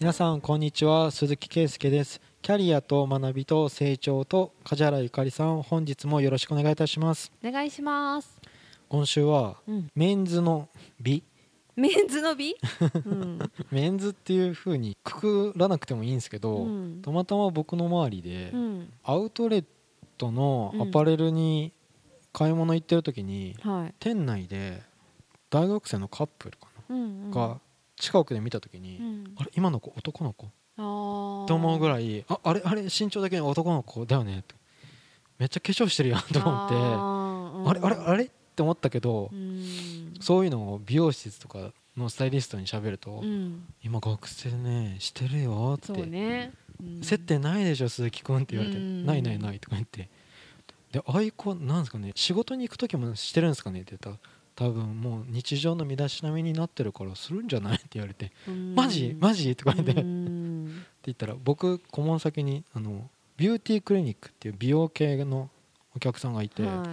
皆さんこんにちは鈴木圭介ですキャリアと学びと成長と梶原ゆかりさん本日もよろしくお願いいたしますお願いします。今週はうん、メンズの美メンズの美？うん。メンズっていう風にくくらなくてもいいんですけど、うんたまたま僕の周りで、うん。アウトレットのアパレルに買い物行ってる時に、はい。店内で大学生のカップルかな、うん、うん。が近くで見た時に、うん。あれ今の子男の子？ああ。と思うぐいらいああれあれ身長だけ男の子だよね？とめっちゃ化粧してるやんと思って。ああれあれあれ？って思ったけど、うん。そういうのを美容室とかのスタイリストに喋ると、うん。今学生ねしてるよって、ね。うん。接点ないでしょ鈴木君って言われて、うん。ないないないとか言って。でアイコンなんですかね？仕事に行く時もしてるんですかね？って言ったら多分もう日常の身だしなみになってるからするんじゃない？って言われて、うん。マジ？マジ？とか言って、ってうん言ったら僕顧問先にあのビューティークリニックっていう美容系のお客さんがいて、はい。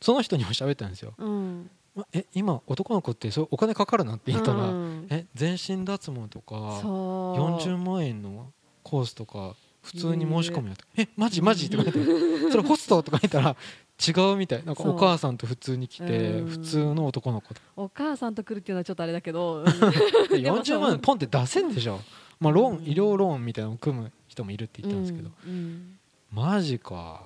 その人にも喋ったんですよ。うん。あえ今男の子ってそうお金かかるな？って言ったら、うんえ全身脱毛とかそう。40万円のコースとか普通に申し込むやとえマジ？マジ？とか言ってそれホスト？とか言ったら違うみたい。なんかお母さんと普通に来てうん。普通の男の子とお母さんと来るっていうのはちょっとあれだけど。ででもそう。40万円ポンって出せんでしょ。まあローうんン医療ローンみたいなのを組む人もいるって言ったんですけど。うん。うん。マジか。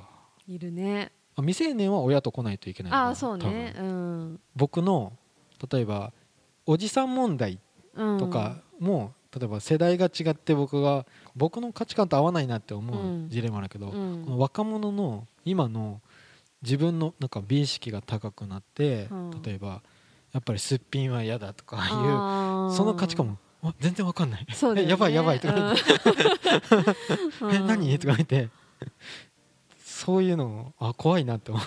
いるね。あ未成年は親と来ないといけないああ、そうね。うん。僕の例えばおじさん問題うん。とかも、例えば世代が違って僕が僕の価値観と合わないなって思う事例もあるけど、若者の今の自分のなんか美意識が高くなって、うん。例えばやっぱりすっぴんは嫌だとかいうその価値観もわ全然わかんない、ね。え やばいやばいとか言って、うん。え何？とか言って。そういうのあ怖いなって思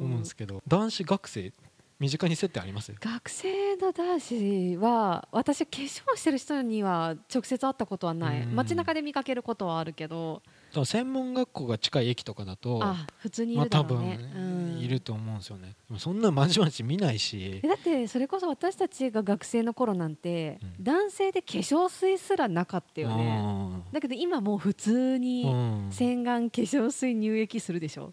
うんですけど、男子学生身近に接点あります？学生の男子は私化粧してる人には直接会ったことはない。うん。街中で見かけることはあるけど。専門学校が近い駅とかだとあ普通にいまあ多分いると思うんですよね。でもそんなまじまじ見ないし。えだってそれこそ私たちが学生の頃なんて、うん。男性で化粧水すらなかったよね。うんだけど今もう普通にうん。洗顔化粧水乳液するでしょ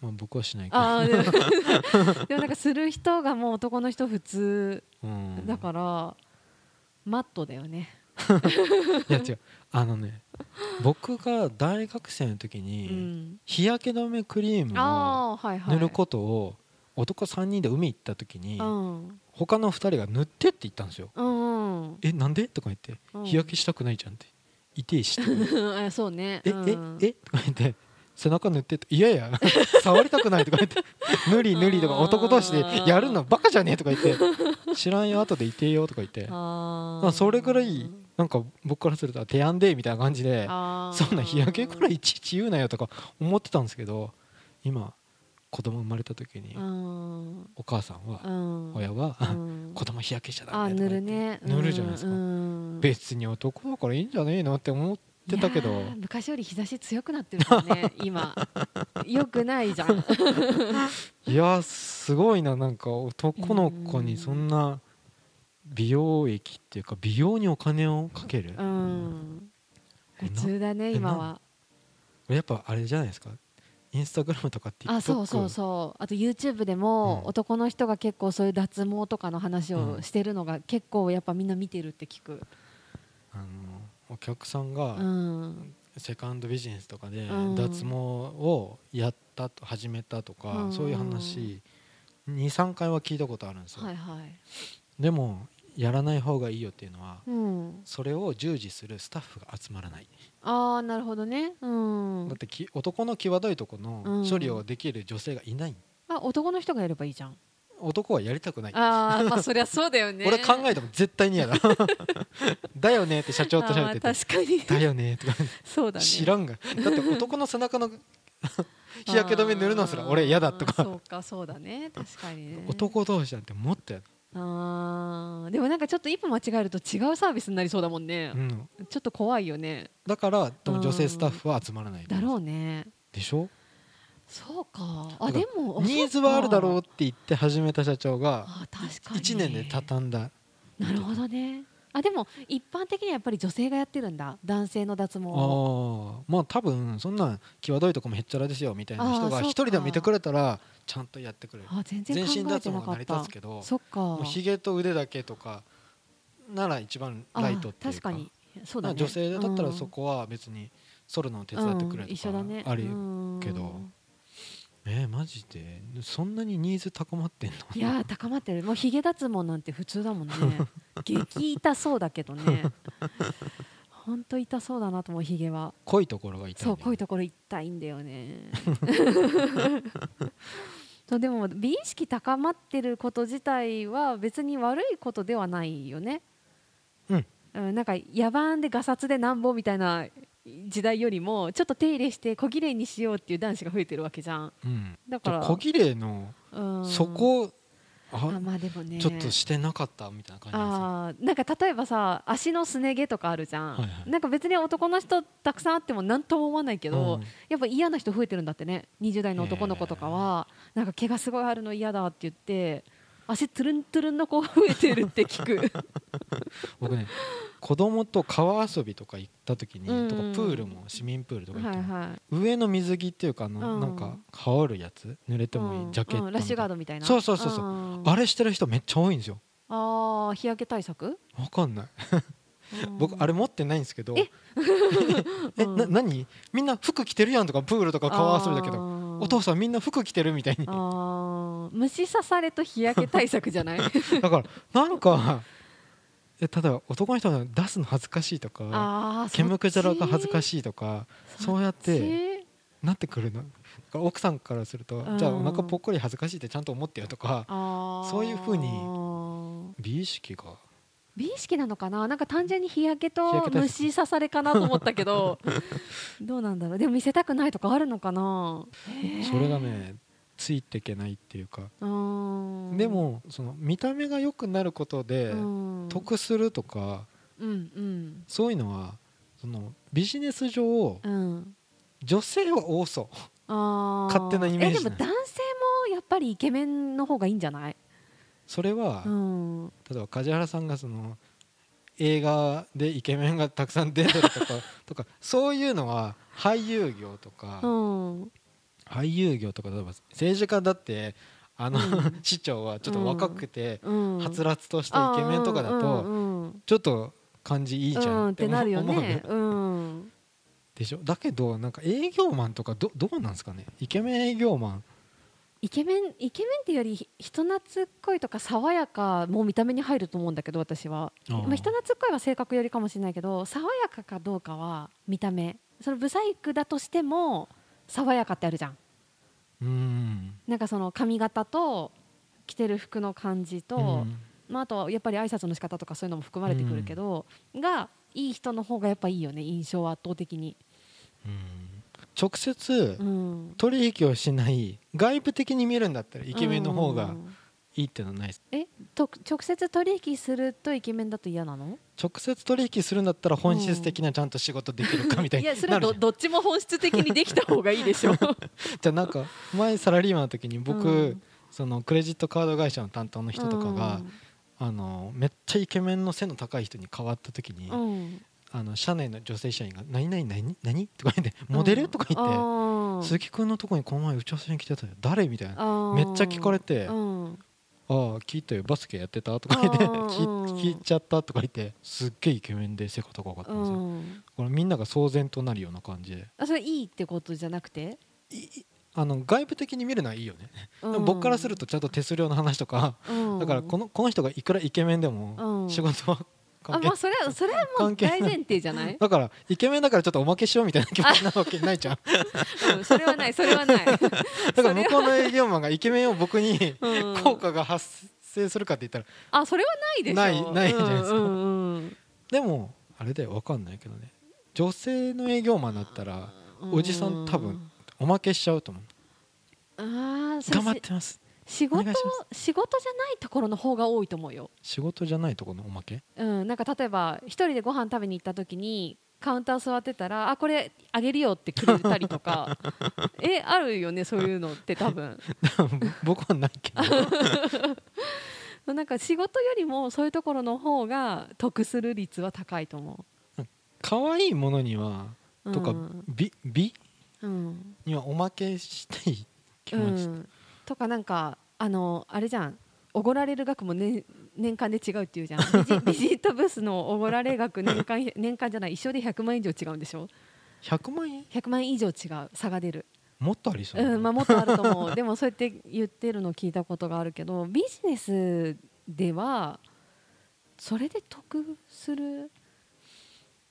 まあ、僕はしないけど。でもなんかする人がもう男の人普通うん。だからマットだよね。いや違う。あのね僕が大学生の時うにん。日焼け止めクリームを塗ることを男3人で海行った時にうん。他の2人が塗ってって言ったんですよ。えなんで？とか言って。うん。日焼けしたくないじゃんって。痛いしとか言って。あそうね。えうん。ええ？とか言って背中塗ってっていやいや 触りたくないとか言って塗り塗りとか男同士でやるのバカじゃねえとか言って 知らんよ後でいてよとか言って。それぐらいなんか僕からすると提案でみたいな感じでそんな日焼けくらいいちいち言うなよとか思ってたんですけど今子供生まれた時にうん。お母さんはうん。親はうん。子供日焼けしちゃダあメとか言って塗るね。塗るじゃないですか。うん。別に男だからいいんじゃねえのって思ってたけど。昔より日差し強くなってるね今。よくないじゃん。いやすごいななんか男の子にそんな美容液っていうか美容にお金をかける？うん。え普通だねえ今は。やっぱあれじゃないですか？インスタグラムとか TikTok あそうそうそうあと YouTube でもうん。男の人が結構そういう脱毛とかの話うんをしてるのが結構やっぱみんな見てるって聞く。あのお客さんがうん。セカンドビジネスとかでうん。脱毛をやったと始めたとか、うん。そういう話23回は聞いたことあるんですよ、はいはい。でもやらない方がいいよっていうのはうん。それを従事するスタッフが集まらない、ああなるほどね。うん。だってき男の際どいとこうん。の処理をできる女性がいない、あ男の人がやればいいじゃん男はやりたくない。ああまあそりゃそうだよね。俺考えても絶対に嫌だ。だよねって社長と喋ってて。確かに。だよねとか。そうだね。知らんが。だって男の背中の 日焼け止め塗るのすら俺嫌だとか。そうかそうだね。確かにね。男同士なんてもっとやだ、あーでもなんかちょっと一歩間違えると違うサービスになりそうだもんね。う、ん、ちょっと怖いよね。だから女性スタッフは集まらないだろうね。でしょ？そうか。あでもニーズはあるだろううって言って始めた社長があ確かに。1年で畳んだ。なるほどね。あでも一般的にはやっぱり女性がやってるんだ。男性の脱毛ああまあ多分そんな際どいとこもへっちゃらですよみたいな人が一人でも見てくれたらちゃんとやってくれる。あ全然全身脱毛が成り立つけどそっか。ひげと腕だけとかなら一番ライトっていう確かに。そうだね。まあ女性だったらうん。そこは別に剃るのを手伝ってくれうん一とかあるうんけどえーマジで？そんなにニーズ高まってんの？いやー高まってる。もうヒゲ脱毛なんて普通だもんね。激痛そうだけどね。本当痛そうだなと思うヒゲは。濃いところが痛いそう濃いところ痛いんだよね。そうでも美意識高まってること自体は別に悪いことではないよね。うん。うん、なんか野蛮でガサツでなんぼみたいな時代よりもちょっと手入れして小綺麗にしようっていう男子が増えてるわけじゃん。うん。だから小綺麗のうん。そこああまあでもね。ちょっとしてなかったみたいな感じですあーなんか例えばさ足のすね毛とかあるじゃん、はいはい。なんか別に男の人たくさんあっても何とも思わないけど、うん。やっぱ嫌な人増えてるんだってね。20代の男の子とかは。なんか毛がすごいあるの嫌だって言って足トゥルントゥルンの子が増えてるって聞く。僕ね子供と川遊びとか行った時に、うん。とかプールも市民プールとか行っても、はいはい。上の水着っていうかあの、うん。なんか羽織るやつ濡れてもいい、うん。ジャケットうん。ラッシュガードドみたいな。そうそうそうそう。うん。あれしてる人めっちゃ多いんですよ。あー日焼け対策？わかんない。うん。僕あれ持ってないんですけど。え？えうんな何？みんな服着てるやんとかプールとか川遊びだけどお父さんみんな服着てるみたいに。あー。虫刺されと日焼け対策じゃない？だからなんかえ例えば男の人が出すの恥ずかしいとか煙くじゃらが恥ずかいしいとかそうやってなってくるの。奥さんからするとうん。じゃあお腹ぽっこり恥ずかしいってちゃんと思ってよとかそういう風に美意識が美意識なのかな？なんか単純に日焼けと虫刺されかなと思ったけど どうなんだろう？でも見せたくないとかあるのかな？それがねついていけないっていうか。でもその見た目が良くなることでうん。得するとかうんうん。そういうのはそのビジネス上うん。女性は多そう。勝手なイメージえでも男性もやっぱりイケメンの方がいいんじゃない？それはうん。例えば梶原さんがその映画でイケメンがたくさん出てるとか とかそういうのは俳優業とか、うん。俳優業とか例えば政治家だってあの、うん。市長はちょっと若くて、うん。はつらつとしたイケメンとかだと、ちょっと感じいいじゃうんんっててなるよ思うね。うん。でしょ？だけどなんか営業マンとかどどうなんですかね？イケメン営業マンイケメンイケメンっていうよりひ人懐っこいとか爽やかも見た目に入ると思うんだけど私は。まあ、人懐っこいは性格よりかもしれないけど爽やかかどうかは見た目。そのブサイクだとしても爽やかってあるじゃん。うーん。なんかその髪型と着てる服の感じと、うん。まあ、あとはやっぱり挨拶の仕方とかそういうのも含まれてくるけど、がいい人の方がやっぱいいよね印象は圧倒的に、うん直接うん、取引をしない外部的に見るんだったらイケメンの方がうん。いいってのはないです。えと直接取引するとイケメンだと嫌なの？直接取引するんだったら本質的なちゃんと仕事できるかみたいにいやそれはどどっちも本質的にできた方がいいでしょ。じゃあなんか前サラリーマンの時に僕、うん。そのクレジットカード会社の担当の人とかが、あのめっちゃイケメンの背の高い人に変わった時に、うんうんあの社内の女性社員が「何々何何? 」とか言って「モデル?」とか言って「あー。鈴木君のとこにこの前打ち合わせに来てたよ。誰?」みたいな。めっちゃ聞かれてうん「ああ聞いたよバスケやってた?」とか言って 聞聞いちゃった？とか言ってすっげえイケメンで背が高かったんですよ、うん。これみんなが騒然となるような感じで。あそれいいってことじゃなくて、あの外部的に見るのはいいよね、うん。でも僕からするとちゃんと手数料の話とか、うん。だからこのこの人がいくらイケメンでもうん。仕事はあまあそれはそれはもう大前提じゃない、だからイケメンだからちょっとおまけしようみたいな気持ちなわけないじゃん。うん、それはないそれはない、だから向こうの営業マンがイケメンを僕にうん。効果が発生するかって言ったら。あそれはないでしょ。ないないじゃないですか。でもあれだよ分かんないけどね。女性の営業マンだったらおじさん多分おまけしちゃうと思う。あーそれ頑張ってます仕事仕事じゃないところの方が多いと思うよ、仕事じゃないところのおまけ？うん、なんか例えば一人でご飯食べに行った時にカウンター座ってたらあこれあげるよってくれたりとか。えあるよねそういうのって多分。僕はないけど。なんか仕事よりもそういうところの方が得する率は高いと思可愛いものにはう。とかうん。美美うん。にはおまけしたい気う持ち、ん、とかなんかあのあれじゃん。おごられる額も、ね、年間で違うっていうじゃん。ビジビジットブースのおごられ額年間年間じゃない一緒で100万円以上違うんでしょ？100万円？100万円以上違う差が出る。もっとありそう、うんまあ、もっとあると思う。でもそうやって言ってるの聞いたことがあるけどビジネスではそれで得する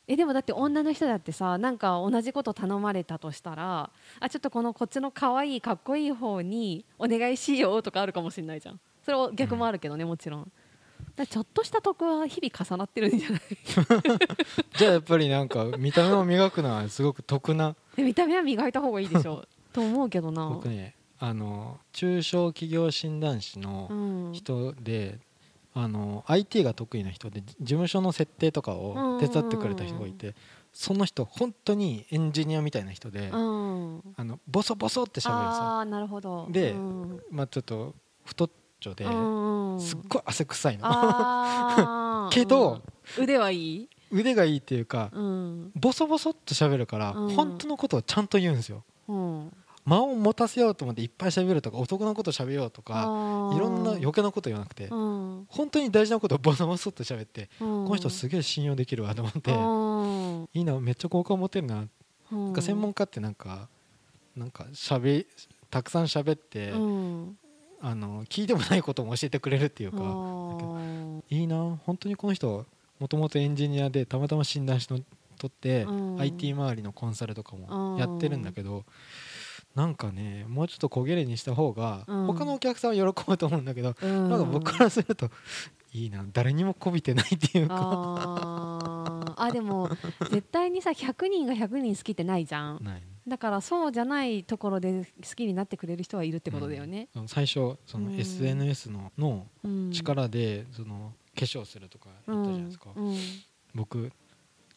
えでもだって女の人だってさなんか同じこと頼まれたとしたらあちょっとこのこっちの可愛いかっこいい方にお願いしようとかあるかもしれないじゃん。それは逆もあるけどね、もちろん。だちょっとした得は日々重なってるんじゃない？じゃあやっぱりなんか見た目を磨くのはすごく得な？で見た目は磨いた方がいいでしょ。と思うけどな。僕ねあの中小企業診断士うのん。人で、あの IT が得意な人で事務所の設定とかを手伝ってくれた人がいて、その人本当にエンジニアみたいな人で、うん。あのボソボソって喋るんですよ。ああなるほど。でうん。まあちょっと太っちょで、すっごい汗臭いの。けど、うん。腕はいい、腕がいいっていうか、うん。ボソボソっと喋るから、うん。本当のことをちゃんと言うんですよ。うん、間を持たせようと思っていっぱい喋るとか男のこと喋ろうとかいろんな余計なこと言わなくて、うん。本当に大事なことをボソボソっと喋って、うん、この人すげえ信用できるわと思って、うんいいなめっちゃ好感持てるな、うん。なんか専門家ってなんかなんかしゃべたくさん喋って、うん。あの聞いてもないことも教えてくれるっていうか、うんいいな本当にこの人もともとエンジニアでたまたま診断しの取って、うん IT 周りのコンサルとかもうんやってるんだけど、なんかねもうちょっと小切れにした方が、うん。他のお客さんは喜ぶと思うんだけど、うん。なんか僕からするといいな誰にもこびてないっていうか。あー。あでも絶対にさ100人が100人好きってないじゃん。ない。だからそうじゃないところで好きになってくれる人はいるってことだよね、うん。最初そのうん。SNS ののうん、力でその化粧するとか言ったじゃないですか、うん。僕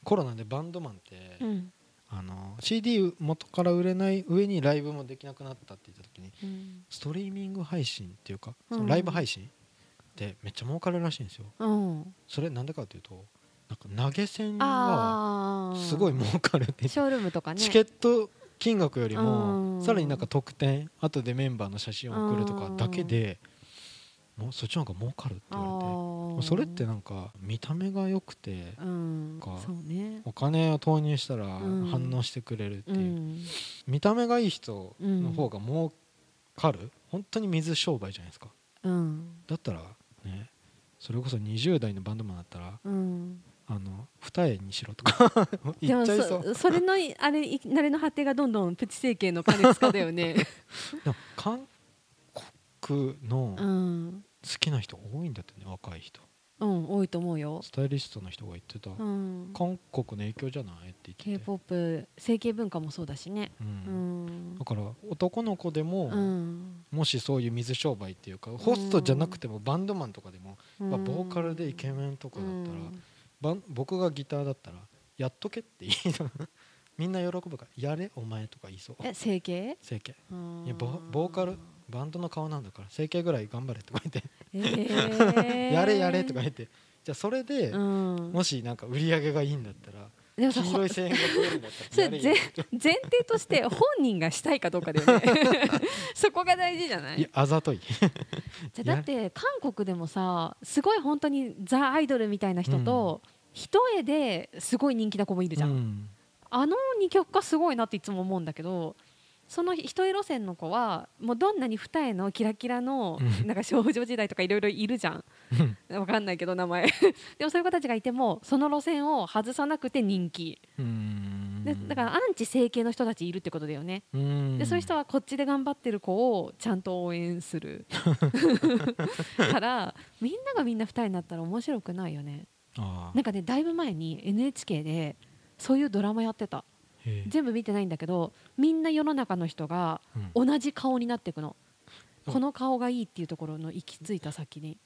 コロナでバンドマンって、うんあの CD 元から売れない上にライブもできなくなったって言った時にうん。ストリーミング配信っていうかうん。そのライブ配信ってめっちゃ儲かるらしいんですよ。うん。それなんでかっていうとなんか投げ銭がすごい儲かるってショールームとかね。チケット金額よりうん。もさらになんか特典後でメンバーの写真を送るとかだけでもうそっちの方が儲かるって言われて。それってなんか見た目が良くてうん。かそうね。お金を投入したらうん。反応してくれるってういう、ん。見た目がいい人の方が儲かる、本当に水商売じゃないですか。うん。だったらねそれこそ20代のバンドマンだったらうん。あの二重にしろとか。で言もっちゃいそう。そそれのあれい慣れの果てがどんどんプチ整形の金使だよね。韓国のう好ん、きな人多いんだってね若い人。うん、多いと思うよ、スタイリストの人が言ってた、うん、韓国の影響じゃない？って言ってて、k p o p 整形文化もそうだしね。ううん。んだから男の子でも、うん。もしそういう水商売っていうかホストじゃなくてもバンドマンとかでも、まあ、ボーカルでイケメンとかだったら、僕がギターだったらやっとけって言いみんな喜ぶからやれお前とか言いそう。え整形？整形。うんいやボボーカルバンドの顔なんだから整形ぐらい頑張れとか言って、えー。やれやれとか言って。じゃあそれで、うん。もしなんか売り上げがいいんだったらでもさ黄色い声援が増えるんだったそれら前提として本人がしたいかどうかだよね。そこが大事じゃない？いやあざとい。じゃだって韓国でもさすごい本当にザ・アイドルみたいな人と、一重ですごい人気な子もいるじゃん、うん。あの二極化すごいなっていつも思うんだけどその一重路線の子はもうどんなに二重のキラキラのうん。なんか少女時代とかいろいろいるじゃん。わかんないけど名前。でもそういう子たちがいてもその路線を外さなくて人気。うん。でだからアンチ整形の人たちいるってことだよね。うん。でそういう人はこっちで頑張ってる子をちゃんと応援する。からみんながみんな二重になったら面白くないよね。あなんかねだいぶ前に NHK でそういうドラマやってた全部見てないんだけどみんな世の中の人がうん。同じ顔になっていくの、うん。この顔がいいっていうところの行き着いた先に、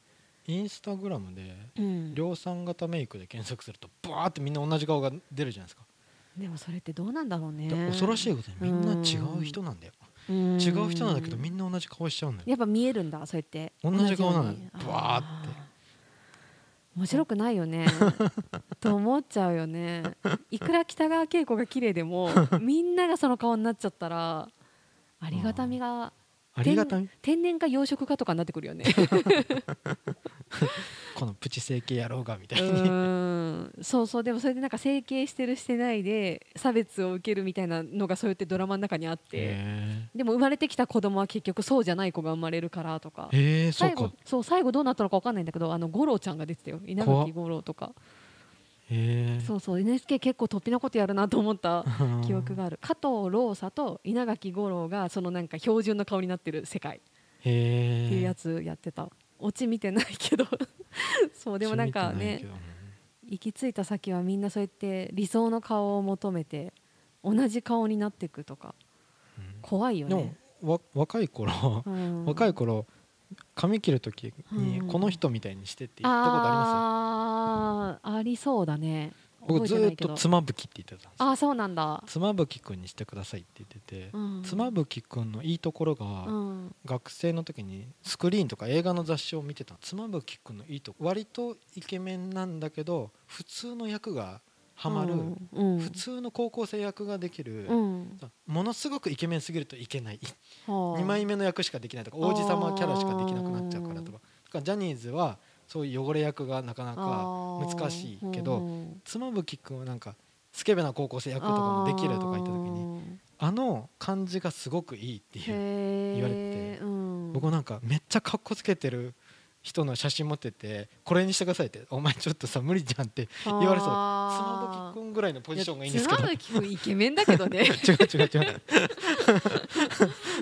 インスタグラムでうん、量産型メイクで検索するとバーってみんな同じ顔が出るじゃないですか、でもそれってどうなんだろうね。で恐ろしいことにみんな違う人なんだよ、違う人なんだけどみんな同じ顔しちゃうんだよ。やっぱ見えるんだそうやって。同じ顔なのよ。ように。ブワーって面白くないよね。と思っちゃうよね。いくら北川景子が綺麗でも みんながその顔になっちゃったらありがたみがありがたみ？天然か養殖かとかになってくるよね このプチ整形やろうがみたういに。ん。そうそう。でもそれでなんか整形してるしてないで差別を受けるみたいなのがそうやってドラマの中にあって。へでも生まれてきた子供は結局そうじゃない子が生まれるからとか。最後かそう最後どうなったのか分かんないんだけどあの五郎ちゃんが出てたよ。稲垣吾郎とか。そうそう。NHK 結構突飛なことやるなと思った記憶がある。加藤ローサと稲垣吾郎がそのなんか標準の顔になってる世界。っていうやつやってた。オチ見てないけど そうでもなんかね行き着いた先はみんなそうやって理想の顔を求めて同じ顔になっていくとか。怖いよでもね、わ若い頃うん。若い頃髪切る時にうん。この人みたいにしてって言ったことあります？あーありそうだね僕ずーっと妻夫木って言ってたんですああそうなんだ、妻夫木君にしてくださいって言ってて。うん、妻夫木君のいいところうがん。学生の時にスクリーンとか映画の雑誌を見てた妻夫木君のいいとこ割とイケメンなんだけど普通の役がハマるうんうん。普通の高校生役ができるうん。ものすごくイケメンすぎるといけない。はあ。2枚目の役しかできないとか王子様キャラしかできなくなっちゃうからとか。ジャニーズはそういう汚れ役がなかなか難しいけどうん妻夫木君はなんかスケベな高校生役とかもできるとか言った時にあの感じがすごくいいっていう言言われてうん、僕なんかめっちゃかっこつけてる人の写真持っててこれにしてくださいってお前ちょっとさ無理じゃんって言われそう。妻夫木君ぐらいのポジションがいいんですけど。妻夫木君イケメンだけどね。違う違う違う。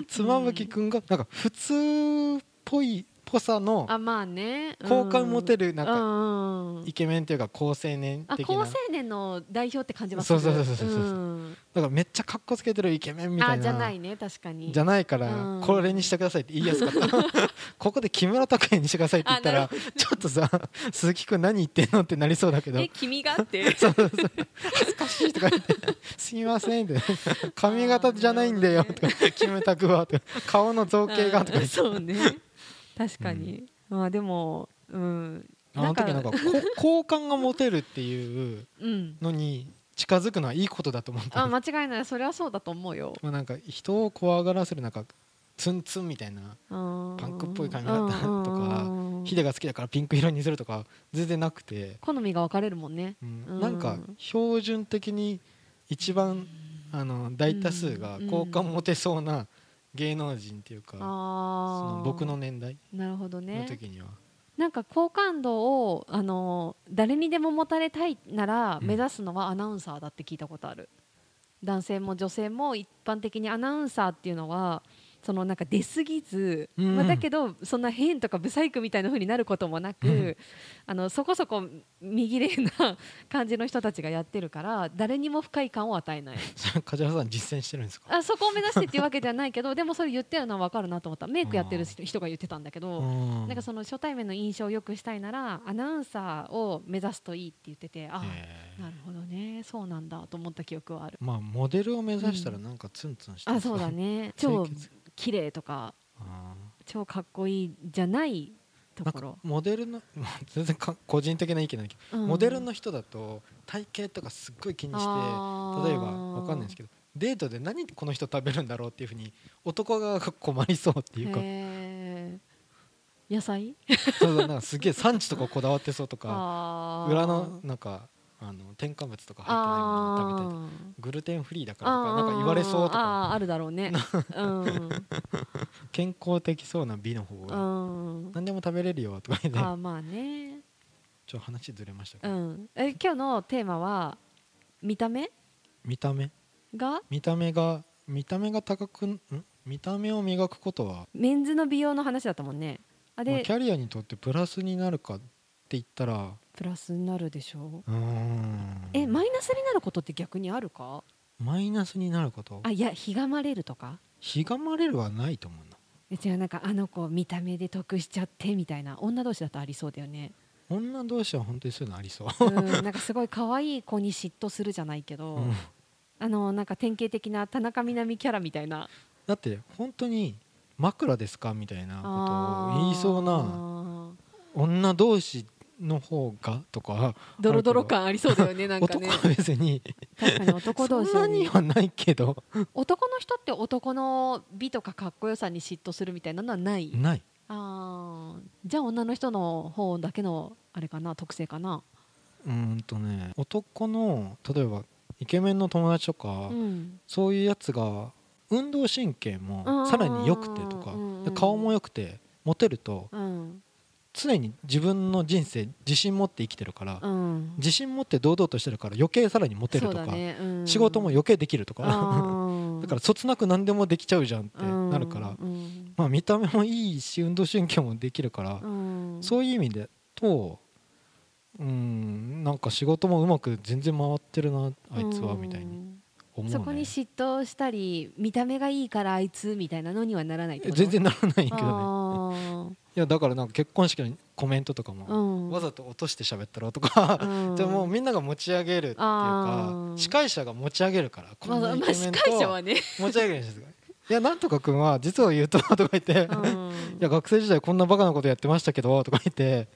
妻夫木君がなんか普通っぽいぽさのあまあね。好感持てるなんかイケメンっていうか好青年あ的な。高青年の代表って感じはするそうそうそうそうそうう。ん。だからめっちゃかっこつけてるイケメンみたいな。あじゃないね。確かに。じゃないからうん。これにしてくださいって言いやすかった。ここで木村拓哉にしてくださいって言ったらちょっとさ鈴木君何言ってんのってなりそうだけど。え君がって。そうそうそう。恥ずかしいとか言って「すみません」って「髪型じゃないんだよ」とか 「キムタクは」とか「顔の造形が」とか言って。そうね確かに、まあでもうん。あの時なんかこ 好感が持てるっていううん。のに近づくのはいいことだと思った。あ間違いない。それはそうだと思うよ。まあなんか人を怖がらせるなんかツンツンみたいなパパンクっぽい髪型とかヒデが好きだからピンク色にするとか全然なくて、好みが分かれるもんね。うん。うん。なんか標準的に一番あの大多数が好感持てそうな芸能人っていうか、その僕の年代なるほどのね時には、なんか好感度をあの誰にでも持たれたいならうん。目指すのはアナウンサーだって聞いたことある、男性も女性も一般的にアナウンサーっていうのはそのなんか出過ぎず、うん。まあ、だけどそんな変とかブサイクみたいな風になることもなく、うん。あのそこそこ右麗な感じの人たちがやってるから誰にも不快感を与えない。梶原さん実践してるんですか？あそこを目指してっていうわけじゃないけどでもそれ言ってるのは分かるなと思った。メイクやってる人人が言ってたんだけど、うん。なんかその初対面の印象を良くしたいならアナウンサーを目指すといいって言っててあなるほどね。そうなんだと思った記憶はある。まあモデルを目指したらなんかツンツンしてあそうだね。超綺麗とかあ超かっこいいじゃないところ、モデルの まあ全然か個人的な意見だけど、うん。モデルの人だと体型とかすっごい気にして例えばわかんないですけどデートで何この人食べるんだろうっていうふうに男側が困りそうっていうか。野菜？そうそうなんかすげえ産地とかこだわってそうとか裏のなんかあの添加物とか入ってないもの食べてグルテンフリーだからとーかなんか言われそうとかあるだろうね。うん。健康的そうな美の方うがん。何でも食べれるよとか言って。あーまあね。ちょっと話ずれましたけど。うん。え今日のテーマは見た目？見た目？が？見た目が見た目が高くん？見た目を磨くことは、メンズの美容の話だったもんね。あまあでキャリアにとってプラスになるか言ったらプラスになるでしょ？うえマイナスになることって逆にあるか？マイナスになること？あいやひがまれるとか？ひがまれるはないと思うな。え違うなんかあの子見た目で得しちゃってみたいな女同士だとありそうだよね。女同士は本当にそういうのありそう、うん なんかすごい可愛い子に嫉妬するじゃないけど、うん。あのなんか典型的な田中みな実キャラみたいな。だって本当に枕ですか？みたいなことを言いそうなな女同士の方がとかドロドロ感ありそうだよねなんかね。男は別に確かに男同士そんなにはないけど。男の人って男の美とかかっこよさに嫉妬するみたいなのはない？ない。あー。じゃあ女の人の方だけのあれかな特性かな？うーんとね男の例えばイケメンの友達とか、うん。そういうやつが運動神経もうんさらに良くてとかうんで顔も良くてモテるとうん常に自分の人生自信持って生きてるからうん。自信持って堂々としてるから余計さらにモテるとか、ね。うん。仕事も余計できるとか。だからそつなく何でもできちゃうじゃんってなるから、うん。まあ、見た目もいいし運動神経もできるから、うん。そういう意味でとうんなんか仕事もうまく全然回ってるなあいつはみたいにね、そこに嫉妬したり見た目がいいからあいつみたいなのにはならない全然ならないけどね。あいやだからなんか結婚式のコメントとかーも、うん。わざと落として喋ったろとか、うん。でもみんなが持ち上げるっていうあかー。司会者が持ち上げるからこまあんなイケメンと会者はね、持ち上げるんですよいやなんとか君は実は言うととか言って、うん。いや学生時代こんなバカなことやってましたけどとか言って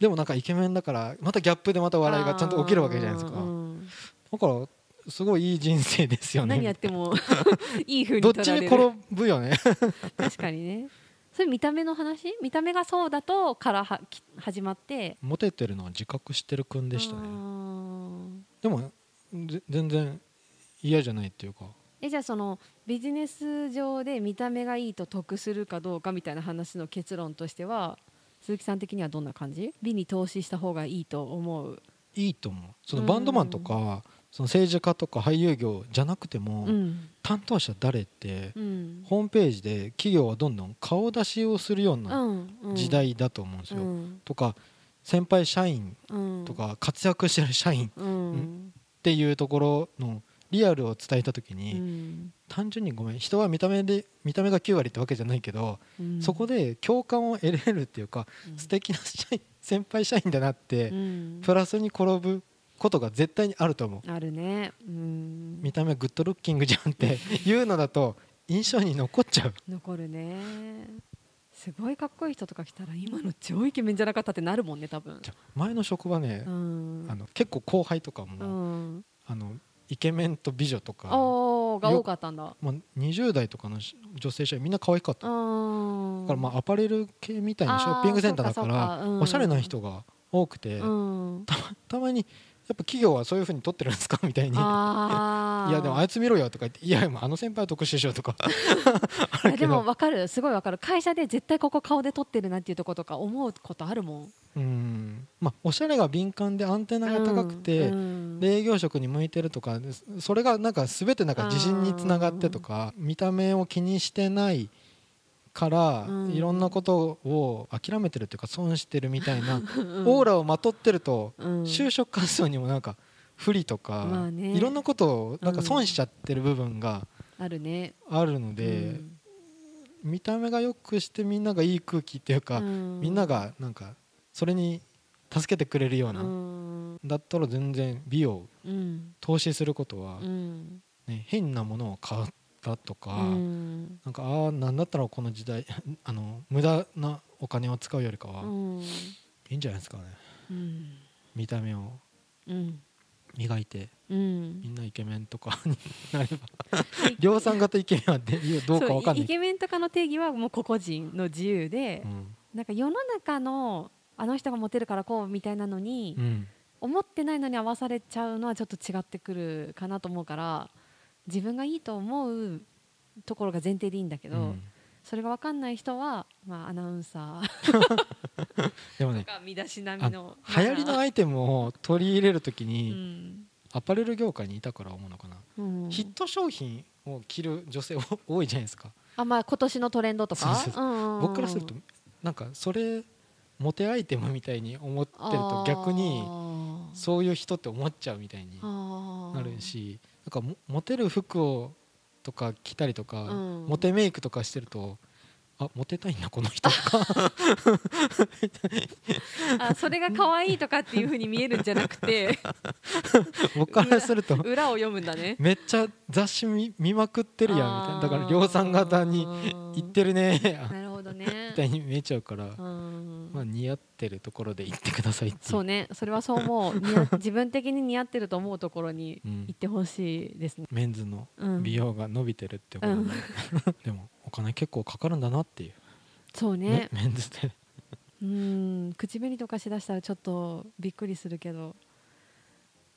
でもなんかイケメンだからまたギャップでまた笑いがちゃんと起きるわけじゃないですか。うんだからすごいいい人生ですよね。何やっても いい風にどっ取られる。ちに転ぶよね。確かにねそれ見た目の話？見た目がそうだとからはき始まって？モテてるのは自覚してる君でしたうねんでもぜ全然嫌じゃないっていうか。えじゃあそのビジネス上で見た目がいいと得するかどうかみたいな話の結論としては鈴木さん的にはどんな感じ？美に投資した方がいいと思う、いいと思う。そのバンドマンとかその政治家とか俳優業じゃなくても、うん。担当者誰ってうん。ホームページで企業はどんどん顔出しをするよううな時代だと思うんですよ、うん。とか先輩社員うん。とか活躍してる社員っうんていうところのリアルを伝えた時うに、ん。単純にごめん人は見た目で見た目が9割ってわけじゃないけど、うん。そこで共感を得れるっていうか、うん。素敵な社員先輩社員だなって、うん。プラスに転ぶことが絶対にあると思う。あるね。うん。見た目グッドルッキングじゃんって いうのだと印象に残っちゃう。残るね。すごいかっこいい人とか来たら今の超イケメンじゃなかったってなるもんね多分。前の職場ねう、ん。あの結構後輩とかも、うん。あのイケメンと美女とか、が多かったんだ。まあ、20代とかの女性社員みんな可愛かった、だうんからまあアパレル系みたいなショッピングセンターだからおしゃれな人が多くて、うん。たまにやっぱ企業はそういうふうに取ってるんですか？みたいに。いやでもあいつ見ろよとか言っていやもうあの先輩は特殊でしょとか。あいやでも分かる。すごい分かる。会社で絶対ここ顔で撮ってるなっていうとことか思うことあるもん。うん。まあおしゃれが敏感でアンテナが高くて、うん。で営業職に向いてるとかそそれがなんか全てなんか自信につながってとか見た目を気にしてないからうん。いろんなことを諦めてるっていうか損してるみたいな うん。オーラをまとってるとうん。就職活動にもなんか不利とかいろんなことをなんか損しちゃってる部分があるね。あるので見た目が良くしてみんながいい空気っていうかみんながなんかそれに助けてくれるよううなん。だったら全然美をうん。投資することはうん。ね、変なものを買ったとか、うん。なんかああなんだったらこの時代 あの無駄なお金を使うよりかはうん。いいんじゃないですかね。うん。見た目を。うん。磨いてうん。みんなイケメンとか になれば。量産型イケメンはでどうかわかんない。イケメンとかの定義はもう個々人の自由でう、ん。なんか世の中のあの人がモテるからこうみたいなのに、うん。思ってないのに合わされちゃうのはちょっと違ってくるかなと思うから自分がいいと思うところが前提でいいんだけど、うん。それが分かんない人は、まあ、アナウンサー でもね身だしなみあの流行りのアイテムを取り入れるときうにん。アパレル業界にいたから思うのかな、うん。ヒット商品を着る女性多いじゃないですか。あまあ今年のトレンドとか？僕からするとなんかそれモテアイテムみたいに思ってると逆にそういう人って思っちゃうみたいにななるしなんかモモテる服をとか着たりとか、うん。モテメイクとかしてるとあモテたいんだこの人。と かあそれが可愛いとかっていうふうに見えるんじゃなくて。僕からすると裏を読むんだね。めっちゃ雑誌見見まくってるやんみたいな。だから量産型に行ってるねね。みたいに見えちゃうから、うん。まあ、似合ってるところで行ってくださいってそうね。それはそう思う。自分的に似合ってると思うところにうん。行ってほしいですね、メンズのうん、美容が伸びてるってことで、うん。でもお金結構かかるんだなっていう、そうね。メンズでうん。口紅とかしだしたらちょっとびっくりするけど。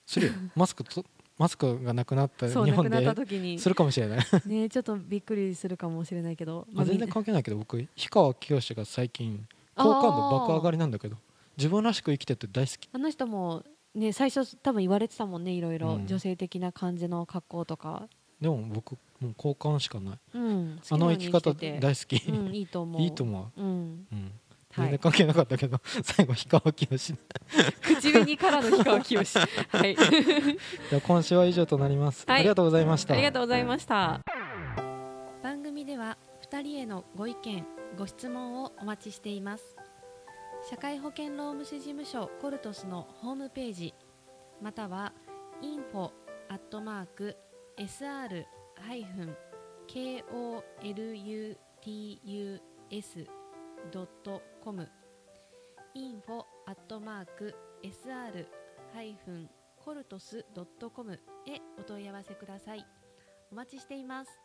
するよ。マスクとマスクがなくなった日本でた時に。するかもしれない、ねちょっとびっくりするかもしれないけど、まあ、全然関係ないけど僕氷川きよしが最近好感度爆上がりなんだけど自分らしく生きてて大好き。あの人もね最初多分言われてたもんねいろいろ、うん。女性的な感じの格好とか、でも僕もう好感しかない。うん、あの生き方大好き、うん、いいと思う。いいと思う、うん、うん、はい全然関係なかったけど、最後氷川きよし。口紅からの氷川きよし。はい。では今週は以上となります、はい。ありがとうございました。ありがとうございました。番組では2人へのご意見ご質問をお待ちしています。社会保険労務士事務所コルトスのホームページまたは info アット .com info at mark sr ハイフンコルトスドットコムへお問い合わせください。お待ちしています。